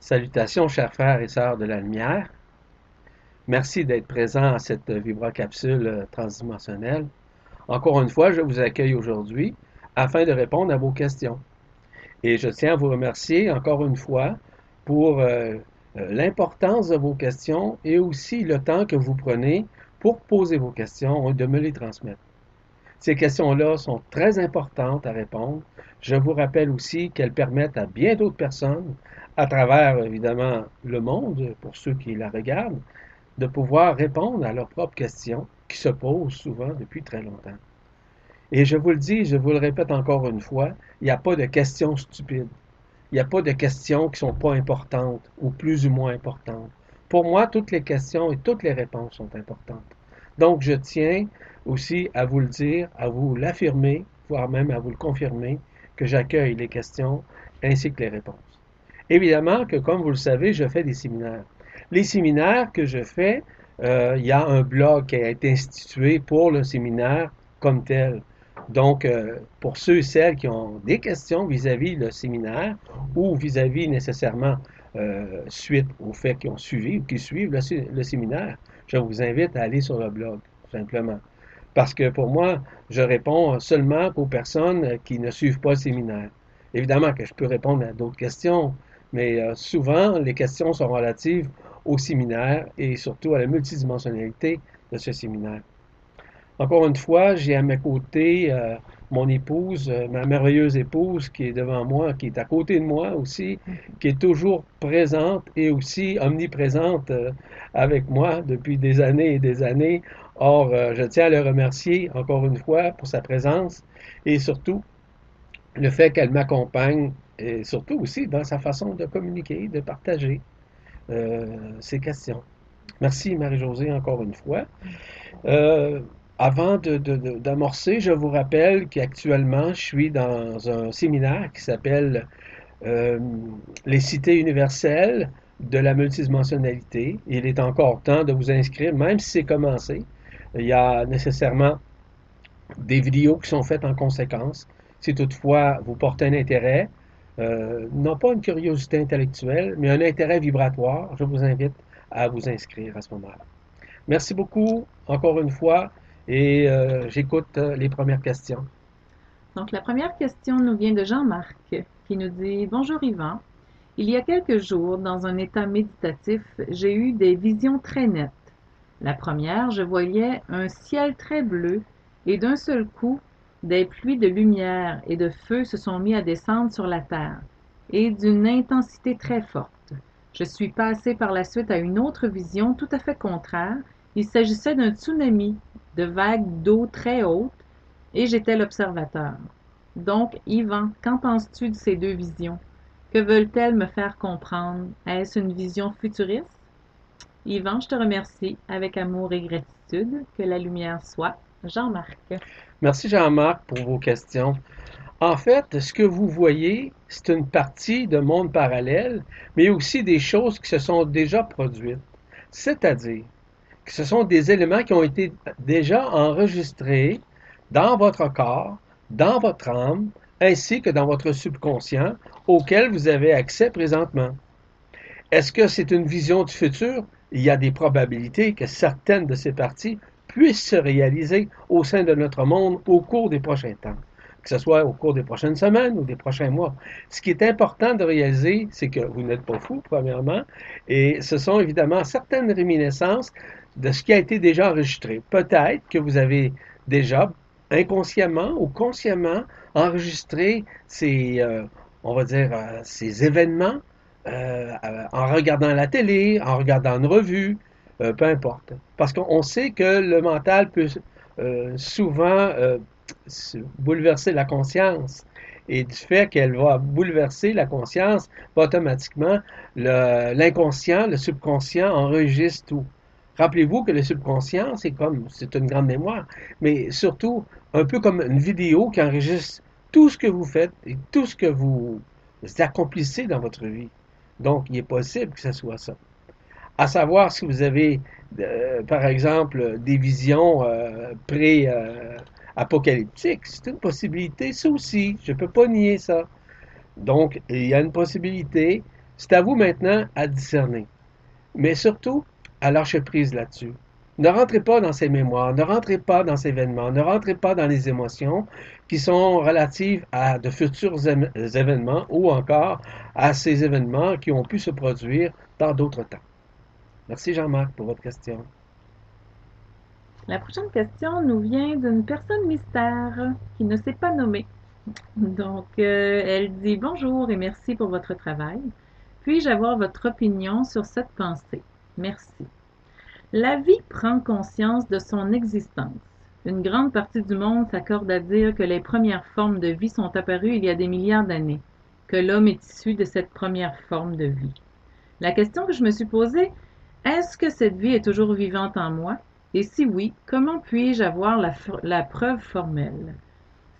Salutations, chers frères et sœurs de la lumière. Merci d'être présent à cette vibracapsule transdimensionnelle. Encore une fois, je vous accueille aujourd'hui afin de répondre à vos questions. Et je tiens à vous remercier encore une fois pour euh, euh, l'importance de vos questions et aussi le temps que vous prenez pour poser vos questions et de me les transmettre. Ces questions-là sont très importantes à répondre. Je vous rappelle aussi qu'elles permettent à bien d'autres personnes, à travers évidemment le monde, pour ceux qui la regardent, de pouvoir répondre à leurs propres questions qui se posent souvent depuis très longtemps. Et je vous le dis, je vous le répète encore une fois, il n'y a pas de questions stupides. Il n'y a pas de questions qui ne sont pas importantes ou plus ou moins importantes. Pour moi, toutes les questions et toutes les réponses sont importantes. Donc, je tiens aussi à vous le dire, à vous l'affirmer, voire même à vous le confirmer, que j'accueille les questions ainsi que les réponses. Évidemment que, comme vous le savez, je fais des séminaires. Les séminaires que je fais, euh, il y a un blog qui a été institué pour le séminaire comme tel. Donc, euh, pour ceux et celles qui ont des questions vis-à-vis le séminaire ou vis-à-vis nécessairement euh, suite au fait qu'ils ont suivi ou qui suivent le, séminaire, je vous invite à aller sur le blog, simplement. Parce que pour moi, je réponds seulement aux personnes qui ne suivent pas le séminaire. Évidemment que je peux répondre à d'autres questions, mais euh, souvent, les questions sont relatives au séminaire et surtout à la multidimensionnalité de ce séminaire. Encore une fois, j'ai à mes côtés euh, mon épouse, euh, ma merveilleuse épouse qui est devant moi, qui est à côté de moi aussi, qui est toujours présente et aussi omniprésente avec moi depuis des années et des années. Or, je tiens à le remercier encore une fois pour sa présence et surtout le fait qu'elle m'accompagne et surtout aussi dans sa façon de communiquer, de partager ses questions. Merci Marie-Josée encore une fois. Avant d'amorcer, je vous rappelle qu'actuellement, je suis dans un séminaire qui s'appelle euh, Les cités universelles de la multidimensionnalité. Il est encore temps de vous inscrire, même si c'est commencé. Il y a nécessairement des vidéos qui sont faites en conséquence. Si toutefois vous portez un intérêt, euh, non pas une curiosité intellectuelle, mais un intérêt vibratoire, je vous invite à vous inscrire à ce moment-là. Merci beaucoup, encore une fois. Et euh, j'écoute les premières questions. Donc, la première question nous vient de Jean-Marc qui nous dit Bonjour Yvan. Il y a quelques jours, dans un état méditatif, j'ai eu des visions très nettes. La première, je voyais un ciel très bleu et d'un seul coup, des pluies de lumière et de feu se sont mis à descendre sur la terre et d'une intensité très forte. Je suis passé par la suite à une autre vision tout à fait contraire. Il s'agissait d'un tsunami de vagues d'eau très hautes, et j'étais l'observateur. Donc, Yvan, qu'en penses-tu de ces deux visions? Que veulent-elles me faire comprendre? Est-ce une vision futuriste? Yvan, je te remercie avec amour et gratitude. Que la lumière soit. Jean-Marc. Merci Jean-Marc pour vos questions. En fait, ce que vous voyez, c'est une partie de monde parallèle, mais aussi des choses qui se sont déjà produites. C'est-à-dire, ce sont des éléments qui ont été déjà enregistrés dans votre corps, dans votre âme, ainsi que dans votre subconscient, auquel vous avez accès présentement. Est-ce que c'est une vision du futur? Il y a des probabilités que certaines de ces parties puissent se réaliser au sein de notre monde au cours des prochains temps, que ce soit au cours des prochaines semaines ou des prochains mois. Ce qui est important de réaliser, c'est que vous n'êtes pas fou, premièrement, et ce sont évidemment certaines réminiscences de ce qui a été déjà enregistré. Peut-être que vous avez déjà inconsciemment ou consciemment enregistré ces, euh, on va dire, euh, ces événements euh, en regardant la télé, en regardant une revue, peu importe. Parce qu'on sait que le mental peut souvent bouleverser la conscience. Et du fait qu'elle va bouleverser la conscience, automatiquement, l'inconscient, le subconscient enregistre tout. Rappelez-vous que le subconscient, c'est comme, c'est une grande mémoire, mais surtout un peu comme une vidéo qui enregistre tout ce que vous faites et tout ce que vous accomplissez dans votre vie. Donc, il est possible que ce soit ça. À savoir si vous avez, euh, par exemple, des visions euh, pré-apocalyptiques, c'est une possibilité, ça aussi, je ne peux pas nier ça. Donc, il y a une possibilité, C'est à vous maintenant à discerner. Mais surtout, à lâcher prise là-dessus. Ne rentrez pas dans ces mémoires, ne rentrez pas dans ces événements, ne rentrez pas dans les émotions qui sont relatives à de futurs événements ou encore à ces événements qui ont pu se produire dans d'autres temps. Merci Jean-Marc pour votre question. La prochaine question nous vient d'une personne mystère qui ne s'est pas nommée. Donc, euh, elle dit bonjour et merci pour votre travail. Puis-je avoir votre opinion sur cette pensée? Merci. La vie prend conscience de son existence. Une grande partie du monde s'accorde à dire que les premières formes de vie sont apparues il y a des milliards d'années, que l'homme est issu de cette première forme de vie. La question que je me suis posée, est-ce que cette vie est toujours vivante en moi? Et si oui, comment puis-je avoir la, preuve formelle?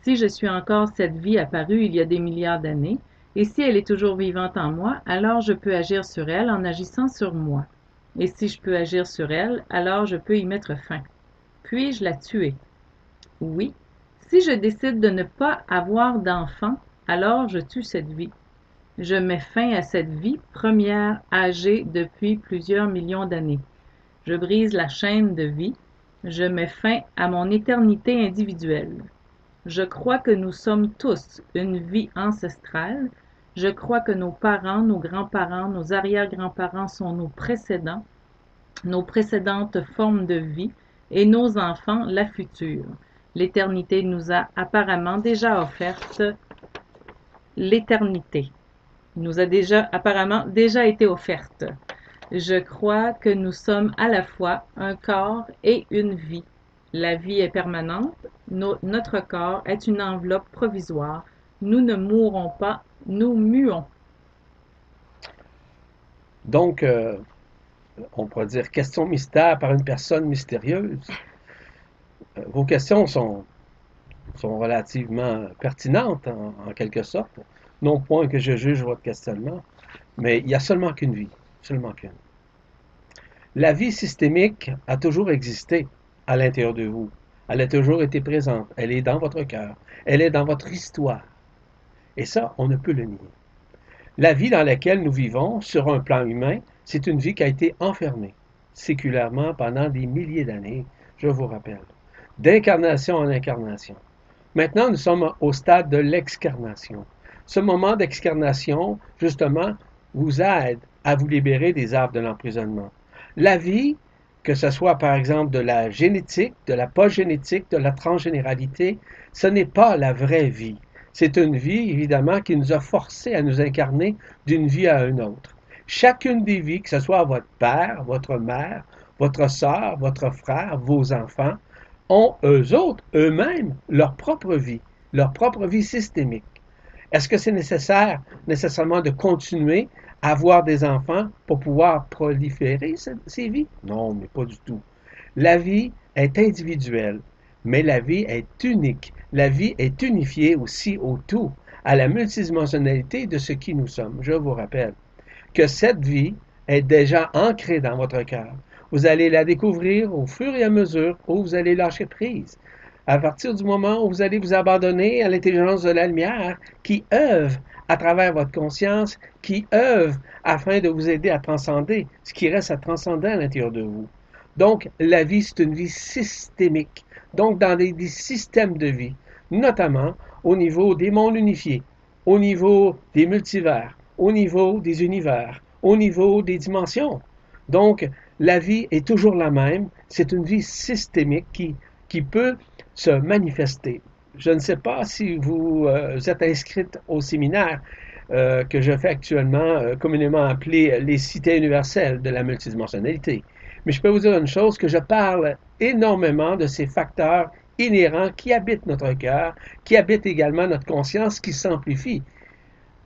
Si je suis encore cette vie apparue il y a des milliards d'années, et si elle est toujours vivante en moi, alors je peux agir sur elle en agissant sur moi. Et si je peux agir sur elle, alors je peux y mettre fin. Puis-je la tuer? Oui. Si je décide de ne pas avoir d'enfant, alors je tue cette vie. Je mets fin à cette vie première âgée depuis plusieurs millions d'années. Je brise la chaîne de vie. Je mets fin à mon éternité individuelle. Je crois que nous sommes tous une vie ancestrale je crois que nos parents, nos grands-parents, nos arrière-grands-parents sont nos précédents, nos précédentes formes de vie, et nos enfants la future. L'éternité nous a apparemment déjà offerte l'éternité. Nous a déjà apparemment déjà été offerte. Je crois que nous sommes à la fois un corps et une vie. La vie est permanente, notre corps est une enveloppe provisoire. Nous ne mourrons pas nous muons. Donc, euh, on pourrait dire question mystère par une personne mystérieuse. Euh, vos questions sont, sont relativement pertinentes en, quelque sorte. Non point que je juge votre questionnement, mais il n'y a seulement qu'une vie, seulement qu'une. La vie systémique a toujours existé à l'intérieur de vous. Elle a toujours été présente. Elle est dans votre cœur. Elle est dans votre histoire. Et ça, on ne peut le nier. La vie dans laquelle nous vivons, sur un plan humain, c'est une vie qui a été enfermée, séculairement, pendant des milliers d'années, je vous rappelle, d'incarnation en incarnation. Maintenant, nous sommes au stade de l'excarnation. Ce moment d'excarnation, justement, vous aide à vous libérer des arbres de l'emprisonnement. La vie, que ce soit par exemple de la génétique, de la post-génétique, de la transgénéralité, ce n'est pas la vraie vie. C'est une vie, évidemment, qui nous a forcés à nous incarner d'une vie à une autre. Chacune des vies, que ce soit votre père, votre mère, votre soeur, votre frère, vos enfants, ont eux autres, eux-mêmes, leur propre vie, leur propre vie systémique. Est-ce que c'est nécessaire nécessairement de continuer à avoir des enfants pour pouvoir proliférer ces vies? Non, mais pas du tout. La vie est individuelle, mais la vie est unique la vie est unifiée aussi au tout, à la multidimensionnalité de ce qui nous sommes. Je vous rappelle que cette vie est déjà ancrée dans votre cœur. Vous allez la découvrir au fur et à mesure où vous allez lâcher prise. À partir du moment où vous allez vous abandonner à l'intelligence de la lumière qui œuvre à travers votre conscience, qui œuvre afin de vous aider à transcender ce qui reste à transcender à l'intérieur de vous. Donc, la vie, c'est une vie systémique donc dans des, systèmes de vie, notamment au niveau des mondes unifiés, au niveau des multivers, au niveau des univers, au niveau des dimensions. Donc, la vie est toujours la même, c'est une vie systémique qui, qui peut se manifester. Je ne sais pas si vous, euh, êtes inscrite au séminaire euh, que je fais actuellement, euh, communément appelé les cités universelles de la multidimensionnalité. Mais je peux vous dire une chose, que je parle énormément de ces facteurs inhérents qui habitent notre cœur, qui habitent également notre conscience, qui s'amplifient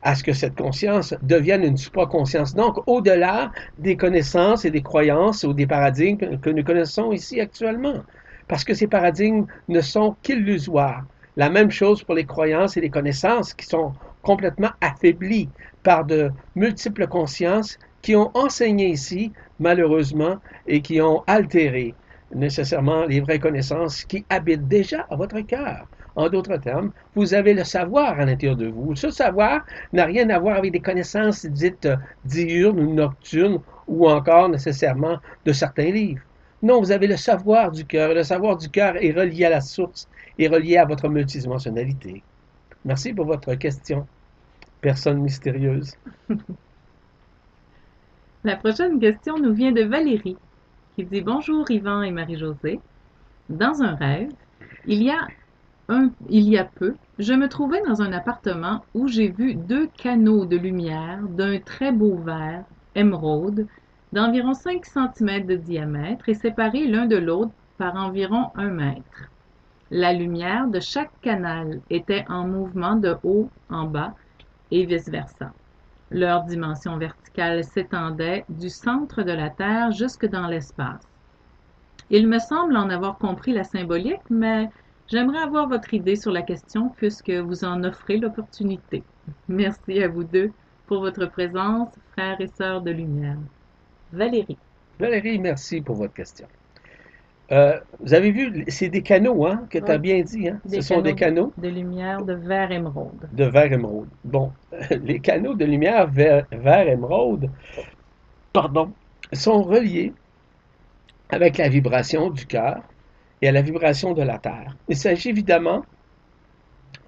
à ce que cette conscience devienne une supraconscience. Donc, au-delà des connaissances et des croyances ou des paradigmes que nous connaissons ici actuellement. Parce que ces paradigmes ne sont qu'illusoires. La même chose pour les croyances et les connaissances qui sont complètement affaiblies par de multiples consciences qui ont enseigné ici, malheureusement, et qui ont altéré nécessairement les vraies connaissances qui habitent déjà à votre cœur. En d'autres termes, vous avez le savoir à l'intérieur de vous. Ce savoir n'a rien à voir avec des connaissances dites diurnes ou nocturnes ou encore nécessairement de certains livres. Non, vous avez le savoir du cœur. Le savoir du cœur est relié à la source, est relié à votre multidimensionnalité. Merci pour votre question, personne mystérieuse. La prochaine question nous vient de Valérie, qui dit Bonjour Yvan et Marie-Josée. Dans un rêve, il y a un, il y a peu, je me trouvais dans un appartement où j'ai vu deux canaux de lumière d'un très beau vert, émeraude, d'environ 5 cm de diamètre et séparés l'un de l'autre par environ un mètre. La lumière de chaque canal était en mouvement de haut en bas et vice-versa. Leur dimension verticale s'étendait du centre de la Terre jusque dans l'espace. Il me semble en avoir compris la symbolique, mais j'aimerais avoir votre idée sur la question puisque vous en offrez l'opportunité. Merci à vous deux pour votre présence, frères et sœurs de lumière. Valérie. Valérie, merci pour votre question. Euh, vous avez vu, c'est des canaux, hein, que tu as bien dit. Hein? Ce sont des canaux. De lumière de vert émeraude. De vert émeraude. Bon, les canaux de lumière vert, vert émeraude, pardon, sont reliés avec la vibration du cœur et à la vibration de la Terre. Il s'agit évidemment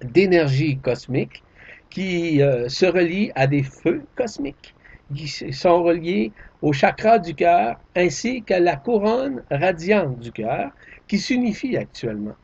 d'énergie cosmique qui euh, se relie à des feux cosmiques qui sont reliés au chakra du cœur ainsi qu'à la couronne radiante du cœur qui s'unifie actuellement.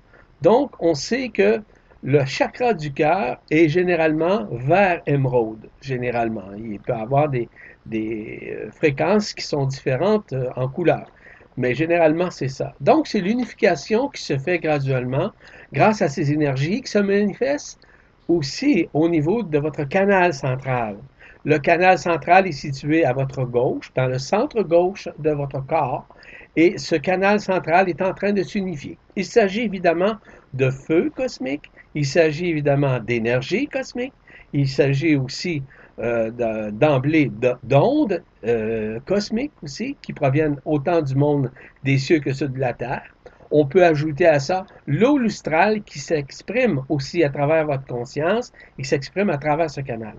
Donc, on sait que le chakra du cœur est généralement vert émeraude, généralement. Il peut avoir des, des euh, fréquences qui sont différentes euh, en couleur. Mais généralement, c'est ça. Donc, c'est l'unification qui se fait graduellement grâce à ces énergies qui se manifestent aussi au niveau de votre canal central. Le canal central est situé à votre gauche, dans le centre gauche de votre corps, et ce canal central est en train de s'unifier. Il s'agit évidemment de feu cosmique, il s'agit évidemment d'énergie cosmique, il s'agit aussi euh, d'emblée d'ondes euh, cosmiques aussi, qui proviennent autant du monde des cieux que ceux de la Terre. On peut ajouter à ça l'eau lustrale qui s'exprime aussi à travers votre conscience et s'exprime à travers ce canal.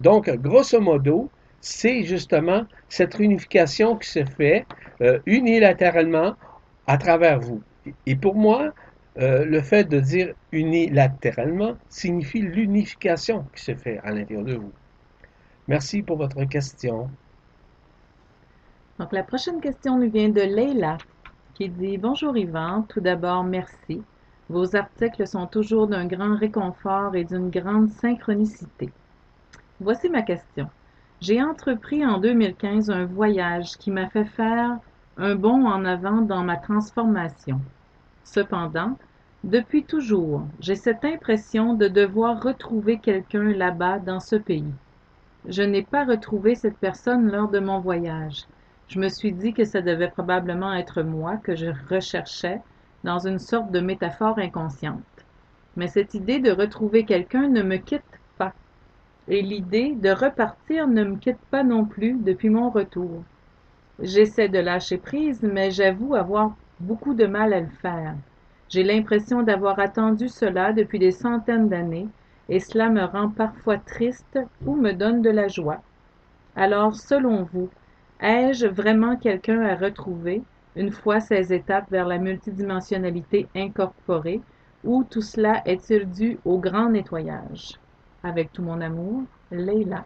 Donc, grosso modo, c'est justement cette réunification qui se fait euh, unilatéralement à travers vous. Et pour moi, euh, le fait de dire unilatéralement signifie l'unification qui se fait à l'intérieur de vous. Merci pour votre question. Donc, la prochaine question nous vient de Leila qui dit Bonjour Yvan, tout d'abord, merci. Vos articles sont toujours d'un grand réconfort et d'une grande synchronicité. Voici ma question. J'ai entrepris en 2015 un voyage qui m'a fait faire un bond en avant dans ma transformation. Cependant, depuis toujours, j'ai cette impression de devoir retrouver quelqu'un là-bas dans ce pays. Je n'ai pas retrouvé cette personne lors de mon voyage. Je me suis dit que ça devait probablement être moi que je recherchais dans une sorte de métaphore inconsciente. Mais cette idée de retrouver quelqu'un ne me quitte et l'idée de repartir ne me quitte pas non plus depuis mon retour. J'essaie de lâcher prise, mais j'avoue avoir beaucoup de mal à le faire. J'ai l'impression d'avoir attendu cela depuis des centaines d'années, et cela me rend parfois triste ou me donne de la joie. Alors, selon vous, ai-je vraiment quelqu'un à retrouver une fois ces étapes vers la multidimensionnalité incorporée, ou tout cela est-il dû au grand nettoyage? Avec tout mon amour, Leila.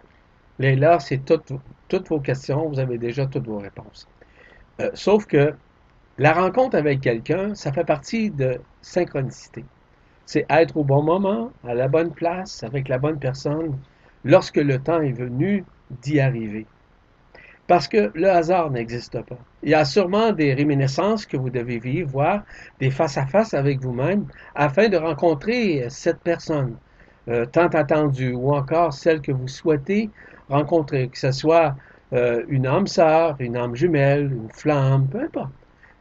Leila, c'est toutes, vos questions, vous avez déjà toutes vos réponses. Euh, sauf que la rencontre avec quelqu'un, ça fait partie de synchronicité. C'est être au bon moment, à la bonne place, avec la bonne personne, lorsque le temps est venu d'y arriver. Parce que le hasard n'existe pas. Il y a sûrement des réminiscences que vous devez vivre, voir des face-à-face avec vous-même, afin de rencontrer cette personne. Euh, tant attendue, ou encore celle que vous souhaitez rencontrer, que ce soit euh, une âme sœur, une âme jumelle, une flamme, peu importe.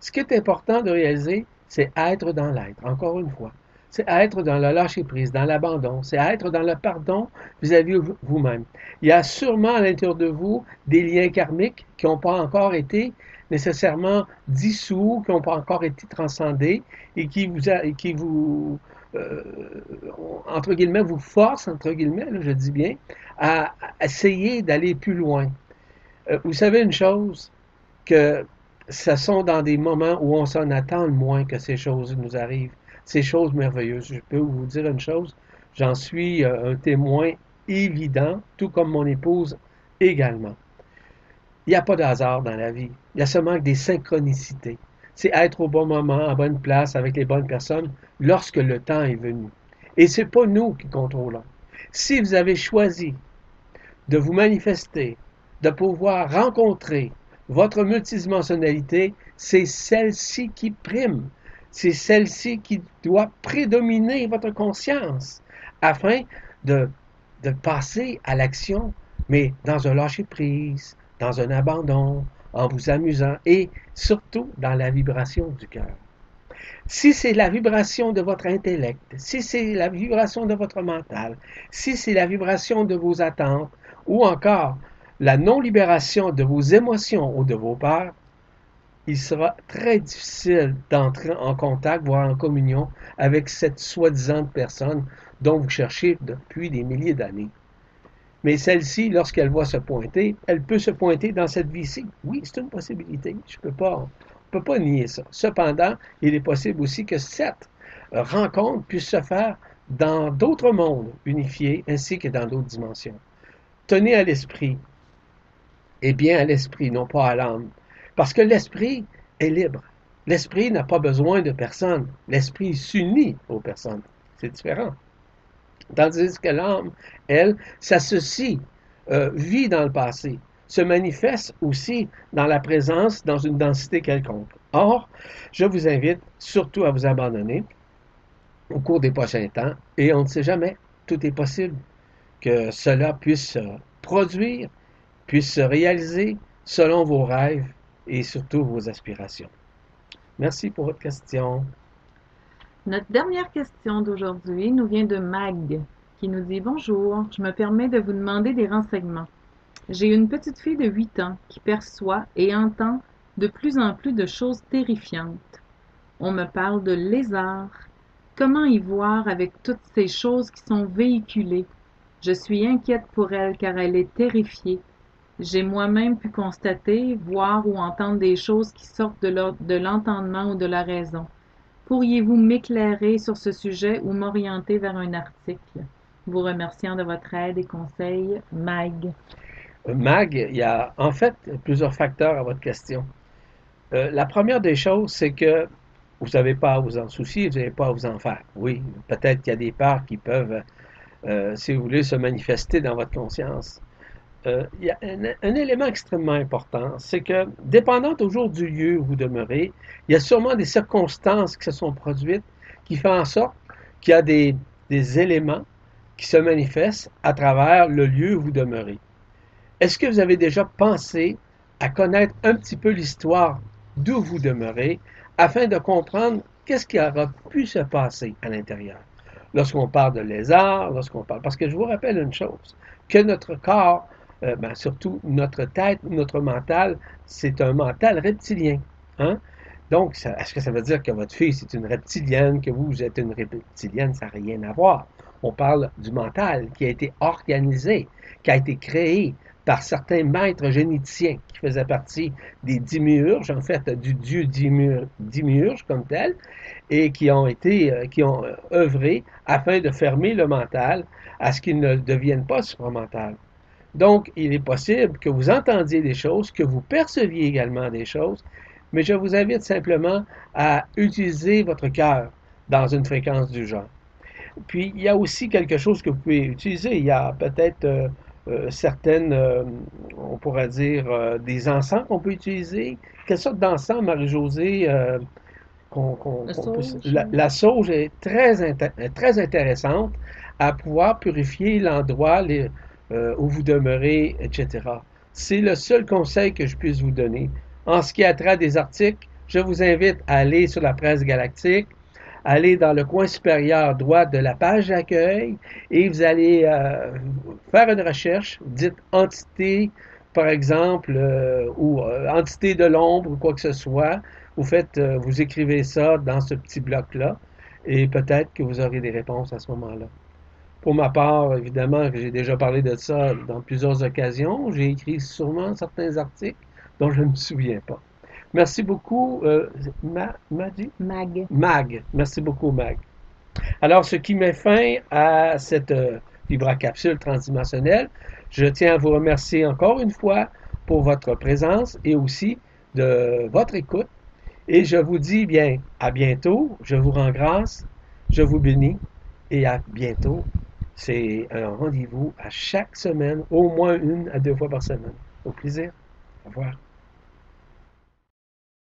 Ce qui est important de réaliser, c'est être dans l'être, encore une fois. C'est être dans le lâcher-prise, dans l'abandon, c'est être dans le pardon vis-à-vis -vis vous-même. Il y a sûrement à l'intérieur de vous des liens karmiques qui n'ont pas encore été nécessairement dissous, qui n'ont pas encore été transcendés et qui vous, a, qui vous entre guillemets, vous force, entre guillemets, je dis bien, à, essayer d'aller plus loin. vous savez une chose, que ce sont dans des moments où on s'en attend le moins que ces choses nous arrivent, ces choses merveilleuses. Je peux vous dire une chose, j'en suis un témoin évident, tout comme mon épouse également. Il n'y a pas de hasard dans la vie. Il y a seulement des synchronicités. C'est être au bon moment, à bonne place, avec les bonnes personnes, lorsque le temps est venu. Et ce n'est pas nous qui contrôlons. Si vous avez choisi de vous manifester, de pouvoir rencontrer votre multidimensionnalité, c'est celle-ci qui prime. C'est celle-ci qui doit prédominer votre conscience afin de, de passer à l'action, mais dans un lâcher-prise, dans un abandon, en vous amusant et surtout dans la vibration du cœur. Si c'est la vibration de votre intellect, si c'est la vibration de votre mental, si c'est la vibration de vos attentes ou encore la non-libération de vos émotions ou de vos peurs, il sera très difficile d'entrer en contact, voire en communion avec cette soi-disant personne dont vous cherchez depuis des milliers d'années. Mais celle-ci, lorsqu'elle va se pointer, elle peut se pointer dans cette vie-ci. Oui, c'est une possibilité. Je peux pas, on ne peut pas nier ça. Cependant, il est possible aussi que cette rencontre puisse se faire dans d'autres mondes unifiés ainsi que dans d'autres dimensions. Tenez à l'esprit, et bien à l'esprit, non pas à l'âme. Parce que l'esprit est libre. L'esprit n'a pas besoin de personne. L'esprit s'unit aux personnes. C'est différent. Tandis que l'âme, elle, s'associe, euh, vit dans le passé, se manifeste aussi dans la présence, dans une densité quelconque. Or, je vous invite surtout à vous abandonner au cours des prochains temps, et on ne sait jamais, tout est possible, que cela puisse produire, puisse se réaliser selon vos rêves et surtout vos aspirations. Merci pour votre question. Notre dernière question d'aujourd'hui nous vient de Mag, qui nous dit Bonjour, je me permets de vous demander des renseignements. J'ai une petite fille de 8 ans qui perçoit et entend de plus en plus de choses terrifiantes. On me parle de lézards. Comment y voir avec toutes ces choses qui sont véhiculées? Je suis inquiète pour elle car elle est terrifiée. J'ai moi-même pu constater, voir ou entendre des choses qui sortent de l'entendement ou de la raison. Pourriez-vous m'éclairer sur ce sujet ou m'orienter vers un article? Vous remerciant de votre aide et conseils, Mag. Euh, Mag, il y a en fait plusieurs facteurs à votre question. Euh, la première des choses, c'est que vous n'avez pas à vous en soucier, vous n'avez pas à vous en faire. Oui, peut-être qu'il y a des parts qui peuvent, euh, si vous voulez, se manifester dans votre conscience. Euh, il y a un, élément extrêmement important, c'est que, dépendant toujours du lieu où vous demeurez, il y a sûrement des circonstances qui se sont produites qui font en sorte qu'il y a des, des éléments qui se manifestent à travers le lieu où vous demeurez. Est-ce que vous avez déjà pensé à connaître un petit peu l'histoire d'où vous demeurez afin de comprendre qu'est-ce qui aura pu se passer à l'intérieur? Lorsqu'on parle de lézard, lorsqu'on parle... Parce que je vous rappelle une chose, que notre corps euh, ben, surtout notre tête, notre mental, c'est un mental reptilien. Hein? Donc, est-ce que ça veut dire que votre fille, c'est une reptilienne, que vous, êtes une reptilienne? Ça n'a rien à voir? On parle du mental qui a été organisé, qui a été créé par certains maîtres généticiens qui faisaient partie des Dimurges, en fait, du dieu Dimurge comme tel, et qui ont été, euh, qui ont euh, œuvré afin de fermer le mental à ce qu'il ne devienne pas supramental. Donc, il est possible que vous entendiez des choses, que vous perceviez également des choses, mais je vous invite simplement à utiliser votre cœur dans une fréquence du genre. Puis, il y a aussi quelque chose que vous pouvez utiliser. Il y a peut-être euh, euh, certaines, euh, on pourrait dire, des encens qu'on peut utiliser. Quelle sorte d'encens, Marie-Josée la, la, sauge est très, très intéressante à pouvoir purifier l'endroit, les, euh, où vous demeurez, etc. C'est le seul conseil que je puisse vous donner. En ce qui a trait des articles, je vous invite à aller sur la presse galactique, aller dans le coin supérieur droit de la page d'accueil et vous allez euh, faire une recherche, dites entité, par exemple, euh, ou entité de l'ombre ou quoi que ce soit. Vous faites, vous écrivez ça dans ce petit bloc-là et peut-être que vous aurez des réponses à ce moment-là. Pour ma part, évidemment, j'ai déjà parlé de ça dans plusieurs occasions. J'ai écrit sûrement certains articles dont je ne me souviens pas. Merci beaucoup, euh, Ma, Mag. Mag. Merci beaucoup, Mag. Alors, ce qui met fin à cette euh, vibracapsule transdimensionnelle, je tiens à vous remercier encore une fois pour votre présence et aussi de votre écoute. Et je vous dis bien à bientôt. Je vous rends grâce. Je vous bénis et à bientôt. C'est un rendez-vous à chaque semaine, au moins une à deux fois par semaine. Au plaisir. Au revoir.